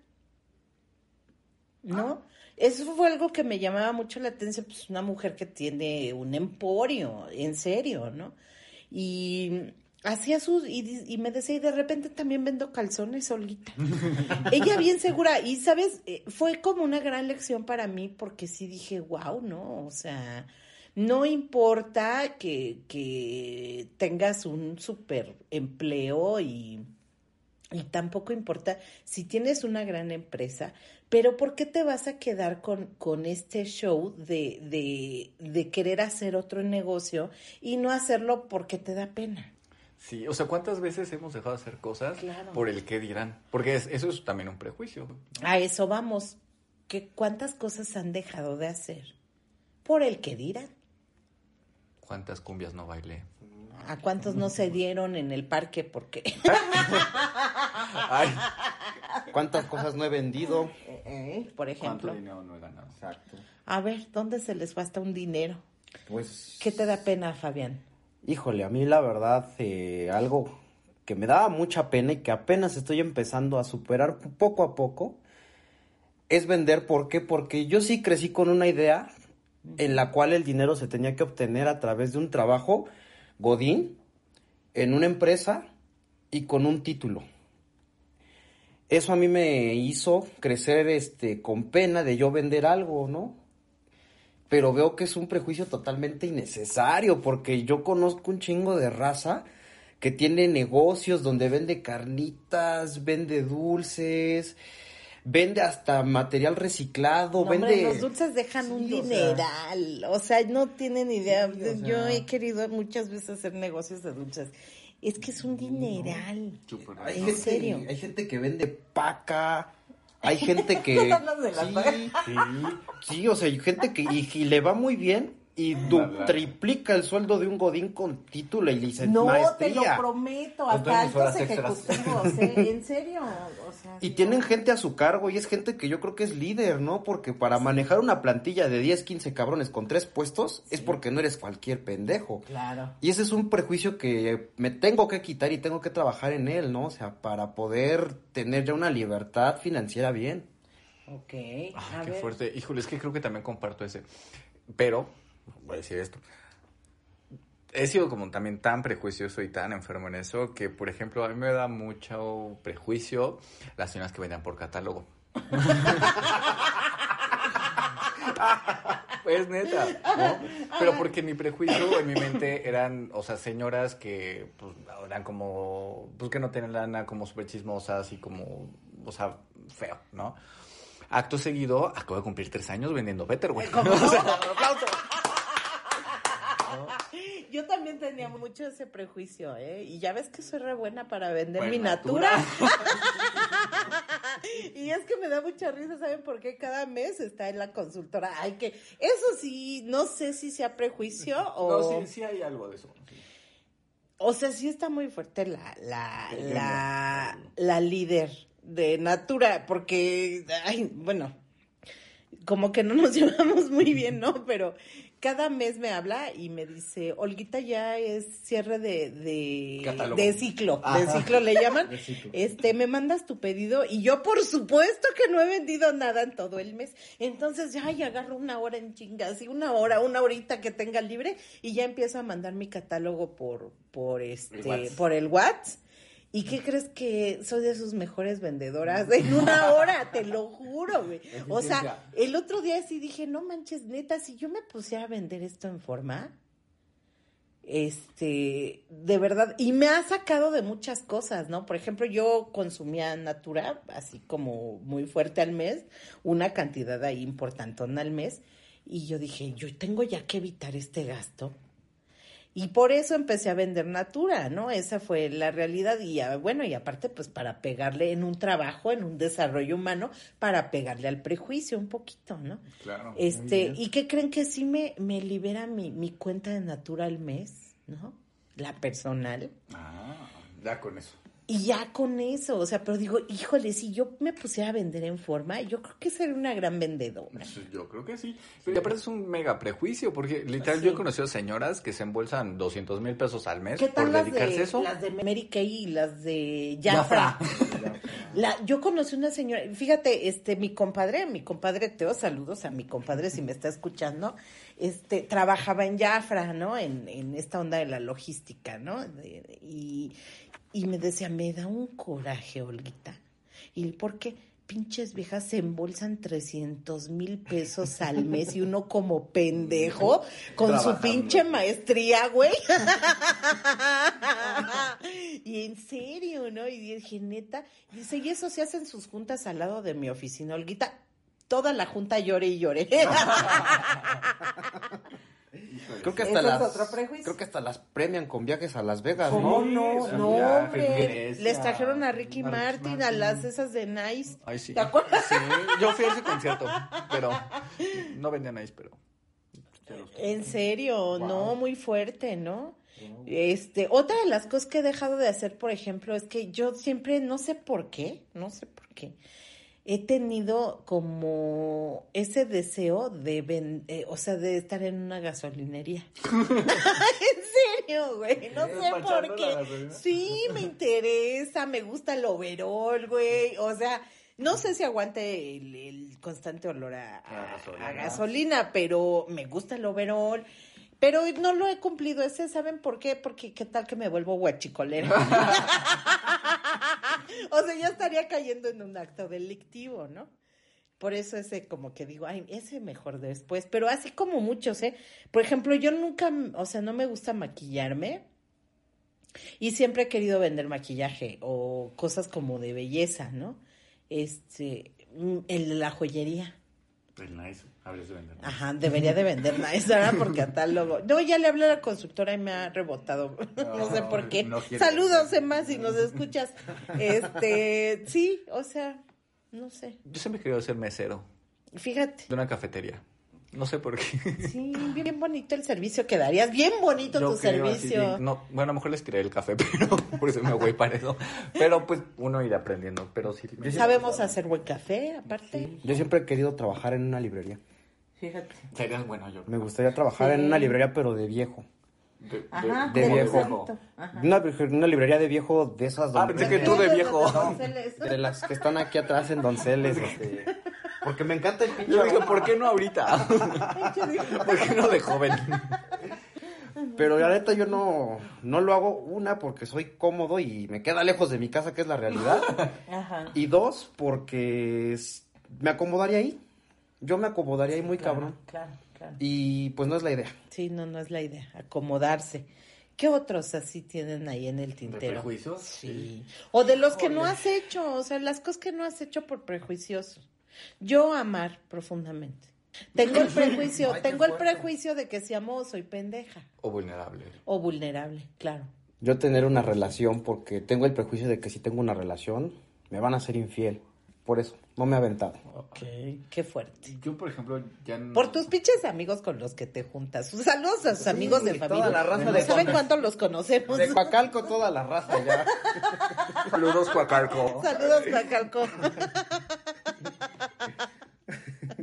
¿No? Eso fue algo que me llamaba mucho la atención, pues una mujer que tiene un emporio, en serio, ¿no? Y hacía sus, y, y me decía, y de repente también vendo calzones solita. Ella bien segura, y sabes, Eh, fue como una gran lección para mí, porque sí dije, wow, ¿no? O sea, No importa que, que tengas un super empleo y, y tampoco importa si tienes una gran empresa, pero ¿por qué te vas a quedar con, con este show de, de, de querer hacer otro negocio y no hacerlo porque te da pena? Sí, o sea, ¿cuántas veces hemos dejado de hacer cosas Claro. por el qué dirán? Porque es- eso es también un prejuicio. A eso vamos. ¿Qué, ¿Cuántas cosas han dejado de hacer? Por el que dirán. ¿Cuántas cumbias no bailé? ¿A cuántos no se dieron en el parque? Porque Ay, ¿Cuántas cosas no he vendido? por ¿cuánto ejemplo. dinero no he ganado? Exacto. A ver, ¿dónde se les basta un dinero? Pues, ¿Qué te da pena, Fabián? Híjole, a mí la verdad, eh, algo que me daba mucha pena y que apenas estoy empezando a superar poco a poco, es vender. ¿Por qué? Porque yo sí crecí con una idea en la cual el dinero se tenía que obtener a través de un trabajo godín, en una empresa y con un título. Eso a mí me hizo crecer este con pena de yo vender algo, ¿no? Pero veo que es un prejuicio totalmente innecesario porque yo conozco un chingo de raza que tiene negocios donde vende carnitas, vende dulces, vende hasta material reciclado, No, hombre, vende los dulces dejan un Sí, o sea. dineral. O sea, no tienen idea. Sí, o sea. Yo he querido muchas veces hacer negocios de dulces. Es que es un dineral. Hay ¿En gente, serio? hay gente que vende paca, hay gente que... Hablas de la paca. sí, sí, sí, o sea, hay gente que y, y le va muy bien y triplica el sueldo de un godín con título y licencia No, te lo maestría. prometo, hasta horas altos ejecutivos, ¿eh? En serio. O sea, Y sí. tienen gente a su cargo y es gente que yo creo que es líder, ¿no? Porque para manejar una plantilla de 10, 15 cabrones con tres puestos es porque no eres cualquier pendejo. Claro. Y ese es un prejuicio que me tengo que quitar y tengo que trabajar en él, ¿no? O sea, para poder tener ya una libertad financiera bien. Ok. Ay, a qué ver. fuerte. Híjole, es que creo que también comparto ese. Pero, voy a decir esto. He sido como también tan prejuicioso y tan enfermo en eso que, por ejemplo, a mí me da mucho prejuicio las señoras que vendían por catálogo. Pues neta, ¿no? Pero porque mi prejuicio en mi mente eran, o sea, señoras que pues, eran como, pues que no tienen lana, como súper chismosas y como, o sea, feo, ¿no? Acto seguido, acabo de cumplir tres años vendiendo Better, güey. O sea, aplauso. Tenía mucho ese prejuicio, ¿eh? Y ya ves que soy re buena para vender mi natura. y es que me da mucha risa, ¿saben por qué? Cada mes está en la consultora. Ay, que eso sí, no sé si sea prejuicio o... No, sí, sí hay algo de eso. sí. O sea, sí está muy fuerte la, la, la, la líder de Natura, porque, ay, bueno, como que no nos llevamos muy bien, ¿no? Pero cada mes me habla y me dice, Olguita, ya es cierre de, de, ciclo, de ciclo le llaman. Ciclo. Este, me mandas tu pedido y yo por supuesto que no he vendido nada en todo el mes. Entonces, ya, ay, agarro una hora en chingas y una hora, una horita que tenga libre y ya empiezo a mandar mi catálogo por, por este, El por el WhatsApp. ¿Y qué crees que soy de sus mejores vendedoras en una hora? Te lo juro, güey. O sea, el otro día sí dije, no manches, neta, si yo me pusiera a vender esto en forma, este, de verdad, y me ha sacado de muchas cosas, ¿no? Por ejemplo, yo consumía Natura, así como muy fuerte al mes, una cantidad ahí importantona al mes, y yo dije, yo tengo ya que evitar este gasto. Y por eso empecé a vender Natura, ¿no? Esa fue la realidad. Y ah, bueno, y aparte, pues para pegarle en un trabajo, en un desarrollo humano, para pegarle al prejuicio un poquito, ¿no? Claro. Este, ¿y qué creen que sí me, me libera mi, mi cuenta de Natura al mes, ¿no? La personal. Ah, ya con eso. Y ya con eso, o sea, pero digo, híjole, si yo me pusiera a vender en forma, yo creo que sería una gran vendedora. Yo creo que sí. Pero y aparte es un mega prejuicio, porque literal Sí. yo he conocido señoras que se embolsan 200 mil pesos al mes ¿Qué por las dedicarse de, a eso. las de Mary Kay y las de Jafra? La, yo conocí una señora, fíjate, este, mi compadre, mi compadre Teo, saludos a mi compadre si me está escuchando, este, trabajaba en Jafra, ¿no? En, en esta onda de la logística, ¿no? De- y, y me decía, me da un coraje, Olguita. ¿Y por qué? pinches viejas se embolsan 300 mil pesos al mes y uno como pendejo con su pinche maestría, güey. y en serio, ¿no? Y dije, neta, dice, y eso se hacen sus juntas al lado de mi oficina, Olguita. Toda la junta llore y llore. Creo que hasta las otro prejuicio. creo que hasta las premian con viajes a Las Vegas, ¿Cómo ¿no? no? sí, No, hombre. Les trajeron a Ricky Martin, a las esas de Nice. Ay, sí. ¿Te acuerdas? Sí, yo fui a ese concierto, pero no vendían ahí, pero... En serio, no, muy fuerte, ¿no? Este, otra de las cosas que he dejado de hacer, por ejemplo, es que yo siempre, no sé por qué, no sé por qué, he tenido como ese deseo de, ven- eh, o sea, de estar en una gasolinería. en serio, güey, no sé por qué. Sí, me interesa, me gusta el overol, güey, o sea, no sé si aguante el, el constante olor a, gasolina. a gasolina, pero me gusta el overol. Pero no lo he cumplido ese, ¿saben por qué? Porque qué tal que me vuelvo guachicolera. O sea, ya estaría cayendo en un acto delictivo, ¿no? Por eso ese como que digo, ay, ese mejor después. Pero así como muchos, ¿eh? Por ejemplo, yo nunca, o sea, no me gusta maquillarme. Y siempre he querido vender maquillaje o cosas como de belleza, ¿no? Este, mm, el de la joyería. Habrías de vender. Ajá, debería de vender nice, ¿verdad? Porque a tal luego. No, ya le hablé a la constructora y me ha rebotado. No, sé por qué. no Saludos. Emma, si nos escuchas. Este, sí, o sea, no sé. Yo siempre he querido ser mesero Fíjate. de una cafetería. No sé por qué. Sí, bien bonito el servicio que darías. Bien bonito Yo tu creo servicio. sí. no, bueno, a lo mejor les tiré el café, pero por eso me voy para eso. Pero pues uno irá aprendiendo, pero sí. Sabemos hacer buen café, aparte. Yo siempre he querido trabajar en una librería. Fíjate. Serías bueno, yo. Me gustaría trabajar Sí. en una librería pero de viejo. De, Ajá, de viejo. Ajá. Una, una librería de viejo de esas Ah, donde- pensé que tú de viejo. de las que están aquí atrás en Donceles, este, porque me encanta el pinche Yo dije, aroma. ¿por qué no ahorita? ¿Por qué no de joven? Pero la neta yo no, no lo hago, una, porque soy cómodo y me queda lejos de mi casa, que es la realidad. Ajá. Y dos, porque me acomodaría ahí. Yo me acomodaría ahí muy cabrón. Claro, claro. Y pues no es la idea. Sí, no, no es la idea, acomodarse. ¿Qué otros así tienen ahí en el tintero? prejuicios? Sí. O de los que no has hecho, o sea, las cosas que no has hecho por prejuicioso. Yo amar profundamente. Tengo el prejuicio, tengo el prejuicio de que si amo soy pendeja O vulnerable. o vulnerable, claro. Yo tener una relación, porque tengo el prejuicio de que si tengo una relación, me van a ser infiel. Por eso, no me he aventado. Ok, qué fuerte. Yo, por ejemplo, ya no... Por tus pinches amigos con los que te juntas. Saludos a sus amigos de toda familia. la raza no de saben cuánto los conocemos. De Coacalco toda la raza ya. Saludos, Cuacalco. Saludos, Macalco.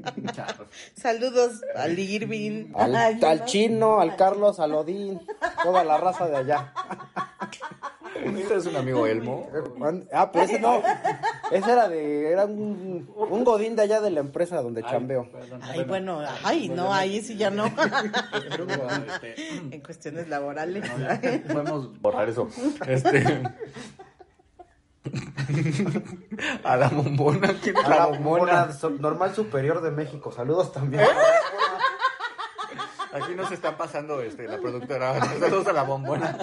Saludos al Irving. Al, Ay, al no. chino, al Carlos, al Odín, toda la raza de allá. Este es un amigo Elmo. Ah, pero ese no. Ese era de. Era un, un godín de allá de la empresa donde chambeo. Ay, bueno, ay, no, ahí sí ya no. Este, en cuestiones laborales. Podemos borrar eso. Este. A la bombona. ¿quién es A la bombona so- normal superior de México. Saludos también. Aquí nos están pasando este, la productora. Saludos a la bombona.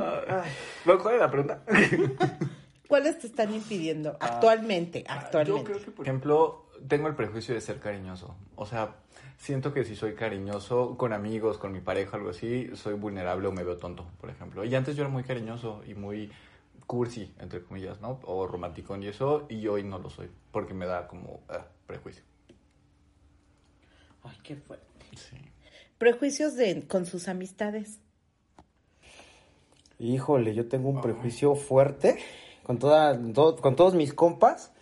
Ay. ¿Cuál es la pregunta? ¿Cuáles te están impidiendo actualmente? Actualmente. Yo creo que, por ejemplo, tengo el prejuicio de ser cariñoso. O sea, siento que si soy cariñoso con amigos, con mi pareja, algo así, soy vulnerable o me veo tonto, por ejemplo. Y antes yo era muy cariñoso y muy cursi, entre comillas, ¿no? O romanticón y eso, y hoy no lo soy, porque me da como ah, prejuicio. Ay, qué fuerte. Sí. Prejuicios de, con sus amistades. Híjole, yo tengo un prejuicio fuerte con, toda, to- con todos mis compas.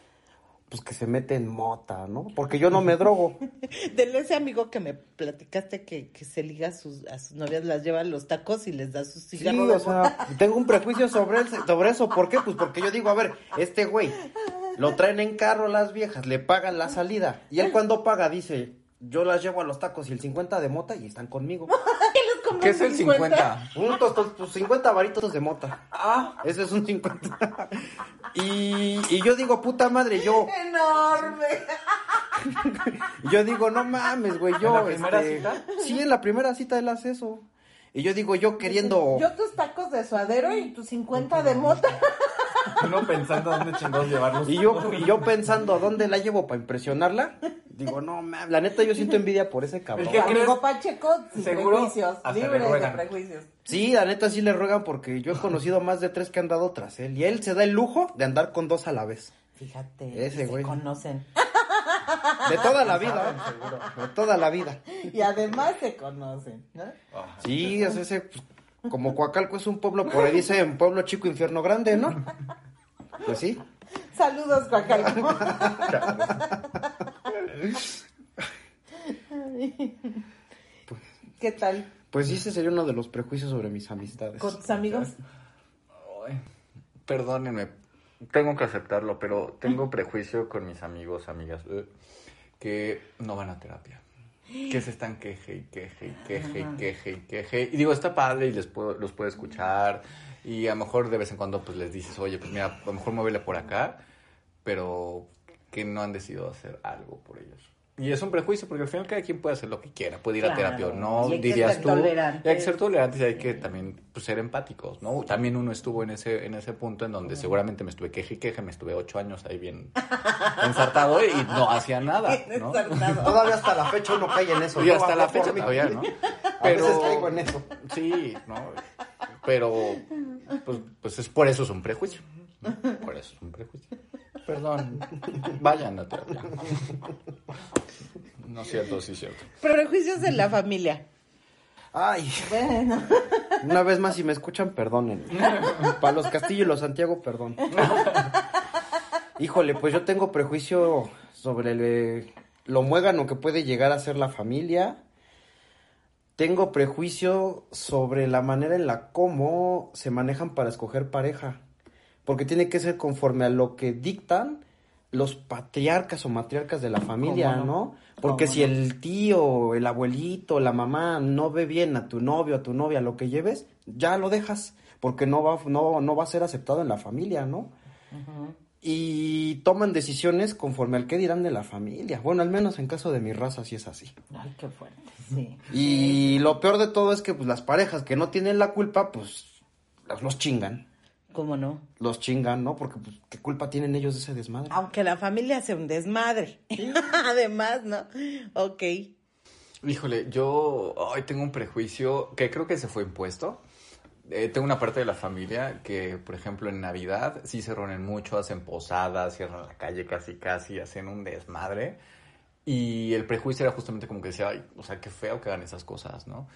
Pues que se meten mota, ¿no? Porque yo no me drogo. De ese amigo que me platicaste que, que se liga a sus, a sus novias, las lleva a los tacos y les da sus Sí, cigarros. de o sea, tengo un prejuicio sobre, el- sobre eso. ¿Por qué? Pues porque yo digo, a ver, este güey, lo traen en carro las viejas, le pagan la salida. Y él cuando paga dice, yo las llevo a los tacos y el 50 de mota y están conmigo. Como ¿Qué es el 50? Juntos, tus, tus 50 varitos de mota. Ah, Ese es un 50. Y, y yo digo, puta madre, yo. Enorme. Yo digo, no mames, güey, yo. ¿En la primera este, cita? Sí, en la primera cita él hace eso. Y yo digo, yo queriendo. Yo tus tacos de suadero y tus 50 de mota. uno pensando dónde chingados llevarlos. Y yo, y yo pensando, ¿a dónde la llevo para impresionarla? Digo, no mames, la neta yo siento envidia por ese cabrón. ¿Qué? Amigo Pacheco, sin Seguro prejuicios. hasta le Libre de prejuicios. Sí, la neta sí le ruegan porque yo he conocido más de tres que han dado tras él. Y él se da el lujo de andar con dos a la vez. Fíjate, Ese se güey. conocen. De toda la vida, ¿eh? De toda la vida. Y además se conocen, ¿no? Sí, es ese, pues, como Coacalco es un pueblo, por ahí dicen pueblo chico, infierno grande, ¿no? Pues sí. Saludos, Coacalco. ¿Qué tal? Pues sí, ese sería uno de los prejuicios sobre mis amistades. ¿Con tus amigos? Ay, perdónenme, tengo que aceptarlo, pero tengo prejuicio con mis amigos, amigas, eh, que no van a terapia. Que se están queje y queje y queje y queje y queje. Y digo, está padre y les puedo, los puedo escuchar. Y a lo mejor de vez en cuando pues les dices, oye, pues mira, a lo mejor muévele por acá. Pero que no han decidido hacer algo por ellos. Y es un prejuicio, porque al final cada quien puede hacer lo que quiera, puede ir a terapia o no, y hay que dirías ser tú. tolerantes. Y hay que ser tolerantes y hay que también pues, ser empáticos, ¿no? También uno estuvo en ese, en ese punto en donde seguramente me estuve queje y queje, me estuve ocho años ahí bien ensartado y no hacía nada, ¿no? Todavía hasta la fecha uno cae en eso. Y hasta la fecha mí. todavía, ¿no? A veces caigo en eso. Sí, ¿no? Pero, pues, pues es por eso es un prejuicio. ¿no? Por eso es un prejuicio. Perdón. Vayan a terapia. No es cierto, sí es cierto. Prejuicios en la familia. Ay, Bueno. una vez más, si me escuchan, perdonen. Para los Castillo y los Santiago, perdón. Híjole, pues yo tengo prejuicio sobre el, eh, lo muégano que puede llegar a ser la familia. Tengo prejuicio sobre la manera en la cómo se manejan para escoger pareja. Porque tiene que ser conforme a lo que dictan los patriarcas o matriarcas de la familia, ¿Cómo no? ¿no? Porque ¿Cómo si no? el tío, el abuelito, la mamá no ve bien a tu novio, a tu novia, lo que lleves, ya lo dejas, porque no va, no, no va a ser aceptado en la familia, ¿no? Y toman decisiones conforme al que dirán de la familia. Bueno, al menos en caso de mi raza sí es así. Ay, qué fuerte, sí. Y lo peor de todo es que pues las parejas que no tienen la culpa, pues los chingan. ¿Cómo no? Los chingan, ¿no? Porque pues, ¿qué culpa tienen ellos de ese desmadre? Aunque la familia sea un desmadre. Además, ¿no? Ok. Híjole, yo hoy tengo un prejuicio que creo que se fue impuesto. Eh, tengo una parte de la familia que, por ejemplo, en Navidad sí se reúnen mucho, hacen posadas, cierran la calle casi casi, hacen un desmadre. Y el prejuicio era justamente como que decía, Ay, o sea, qué feo que hagan esas cosas, ¿no?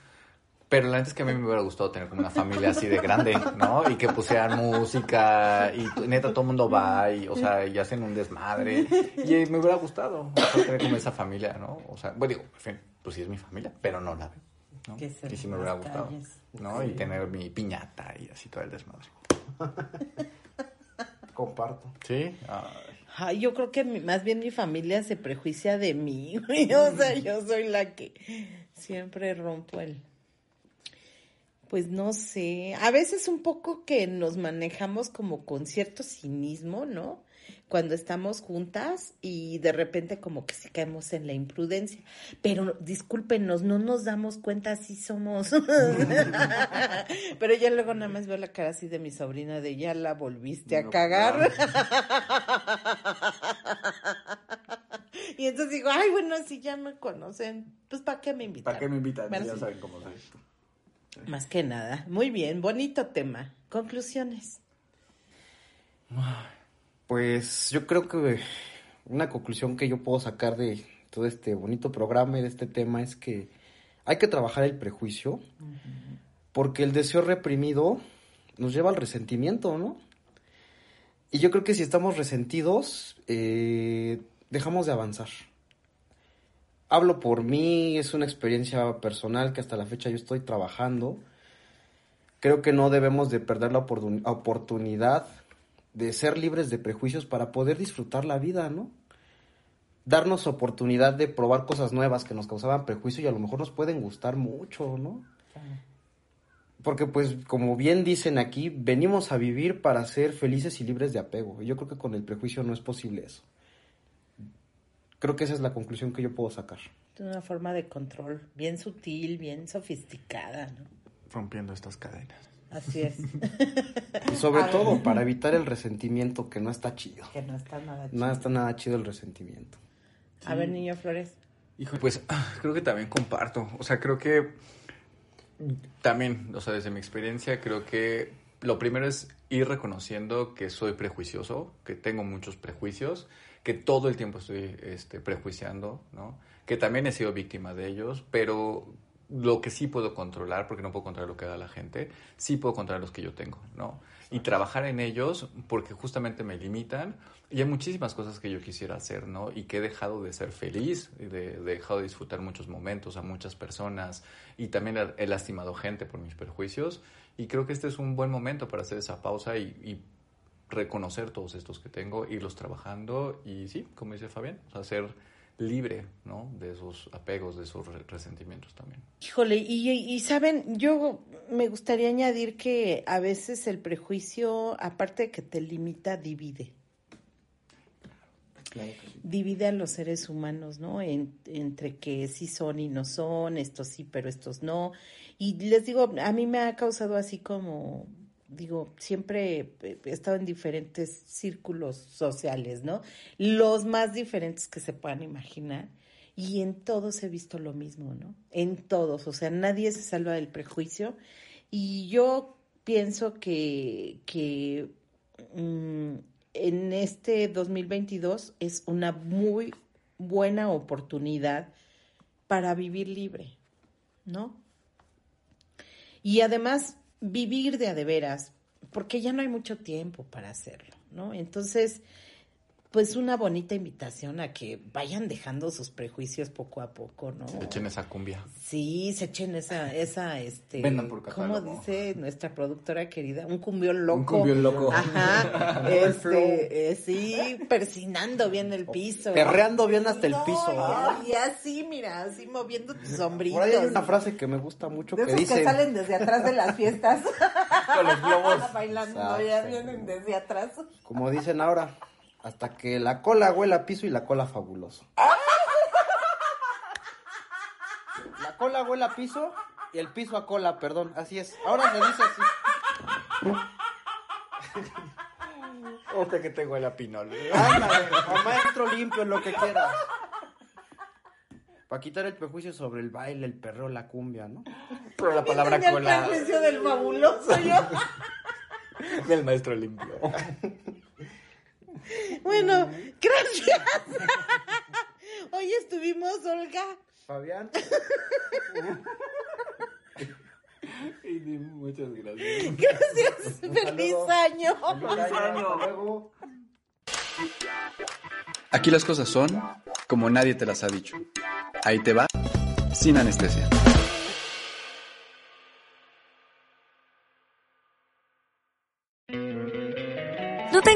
Pero la neta es que a mí me hubiera gustado tener como una familia así de grande, ¿no? Y que pusieran música y neta todo el mundo va y, o sea, y hacen un desmadre. Y eh, me hubiera gustado o sea, tener como esa familia, ¿no? O sea, bueno, digo, en fin, pues sí es mi familia, pero no la veo, ¿no? Que se Y sí me hubiera gustado, calles. ¿no? Y tener mi piñata y así todo el desmadre. Comparto. ¿Sí? Ay. Ay, yo creo que mi- más bien mi familia se prejuicia de mí. O sea, yo soy la que siempre rompo el... Pues no sé, a veces un poco que nos manejamos como con cierto cinismo, ¿no? Cuando estamos juntas y de repente como que sí caemos en la imprudencia. Pero discúlpenos, no nos damos cuenta si somos. Pero ya luego nada más veo la cara así de mi sobrina de ya la volviste a No, cagar. Y entonces digo, ay, bueno, si ya me conocen, pues ¿para qué me invitan? ¿Para qué me invitan? Ya saben cómo soy. Más que nada. Muy bien, bonito tema. Conclusiones. Pues yo creo que una conclusión que yo puedo sacar de todo este bonito programa y de este tema es que hay que trabajar el prejuicio porque el deseo reprimido nos lleva al resentimiento, ¿no? Y yo creo que si estamos resentidos, eh, dejamos de avanzar. Hablo por mí, es una experiencia personal que hasta la fecha yo estoy trabajando. Creo que no debemos de perder la oportun- oportunidad de ser libres de prejuicios para poder disfrutar la vida, ¿no? Darnos oportunidad de probar cosas nuevas que nos causaban prejuicio y a lo mejor nos pueden gustar mucho, ¿no? Porque pues como bien dicen aquí, venimos a vivir para ser felices y libres de apego. Y Yo creo que con el prejuicio no es posible eso. Creo que esa es la conclusión que yo puedo sacar. Es una forma de control bien sutil, bien sofisticada, ¿no? Rompiendo estas cadenas. Así es. Y sobre todo para evitar el resentimiento que no está chido. que no está nada chido. No está nada chido el resentimiento. A ver, niño Flores. Hijo, pues creo que también comparto. O sea, creo que también, o sea, desde mi experiencia, creo que lo primero es ir reconociendo que soy prejuicioso, que tengo muchos prejuicios, que todo el tiempo estoy este, prejuiciando, ¿no? Que también he sido víctima de ellos, pero lo que sí puedo controlar, porque no puedo controlar lo que da la gente, sí puedo controlar los que yo tengo, ¿no? Y trabajar en ellos porque justamente me limitan y hay muchísimas cosas que yo quisiera hacer, ¿no? Y que he dejado de ser feliz, de, de dejado de disfrutar muchos momentos a muchas personas y también he, he lastimado gente por mis perjuicios y creo que este es un buen momento para hacer esa pausa y, y reconocer todos estos que tengo, irlos trabajando y sí, como dice Fabián, o sea, ser libre, ¿no? De esos apegos, de esos re- resentimientos también. Híjole, y, y saben, yo me gustaría añadir que a veces el prejuicio, aparte de que te limita, divide. Divide a los seres humanos, ¿no? En- entre que sí son y no son, estos sí, pero estos no. Y les digo, a mí me ha causado así como, digo, siempre he estado en diferentes círculos sociales, ¿no? Los más diferentes que se puedan imaginar. Y en todos he visto lo mismo, ¿no? En todos, o sea, nadie se salva del prejuicio. Y yo pienso que, que mm, en este 2022 es una muy buena oportunidad para vivir libre, ¿no? Y además vivir de a de veras, porque ya no hay mucho tiempo para hacerlo, ¿no? Entonces, pues una bonita invitación a que vayan dejando sus prejuicios poco a poco, ¿no? Echen esa cumbia. Sí, se echen esa, esa, este, Vendan por ¿cómo catálogo. dice nuestra productora querida? Un cumbión loco. cumbión loco. Ajá, este, eh, sí, persinando bien el piso. Perreando bien hasta el piso. Y así, mira, así moviendo tus sombritos. Por ahí hay una frase que me gusta mucho De que esos dice... que salen desde atrás de las fiestas. Con los globos. Bailando, Exacto. ya vienen desde atrás. Como dicen ahora, hasta que la cola huela a piso y la cola fabuloso. La cola huela a piso y el piso a cola, perdón, así es. Ahora se dice así. Ahorita que tengo el pinol. Ándale, a maestro limpio, lo que quieras. Para quitar el prejuicio sobre el baile, el perreo, la cumbia, ¿no? Pero la palabra Tenía el cola prejuicio del fabuloso yo. del maestro limpio. Bueno, gracias. Hoy estuvimos, Olga. Fabián. Y muchas gracias. Gracias. Feliz año. Hasta luego. Aquí las cosas son como nadie te las ha dicho. Ahí te va, sin anestesia.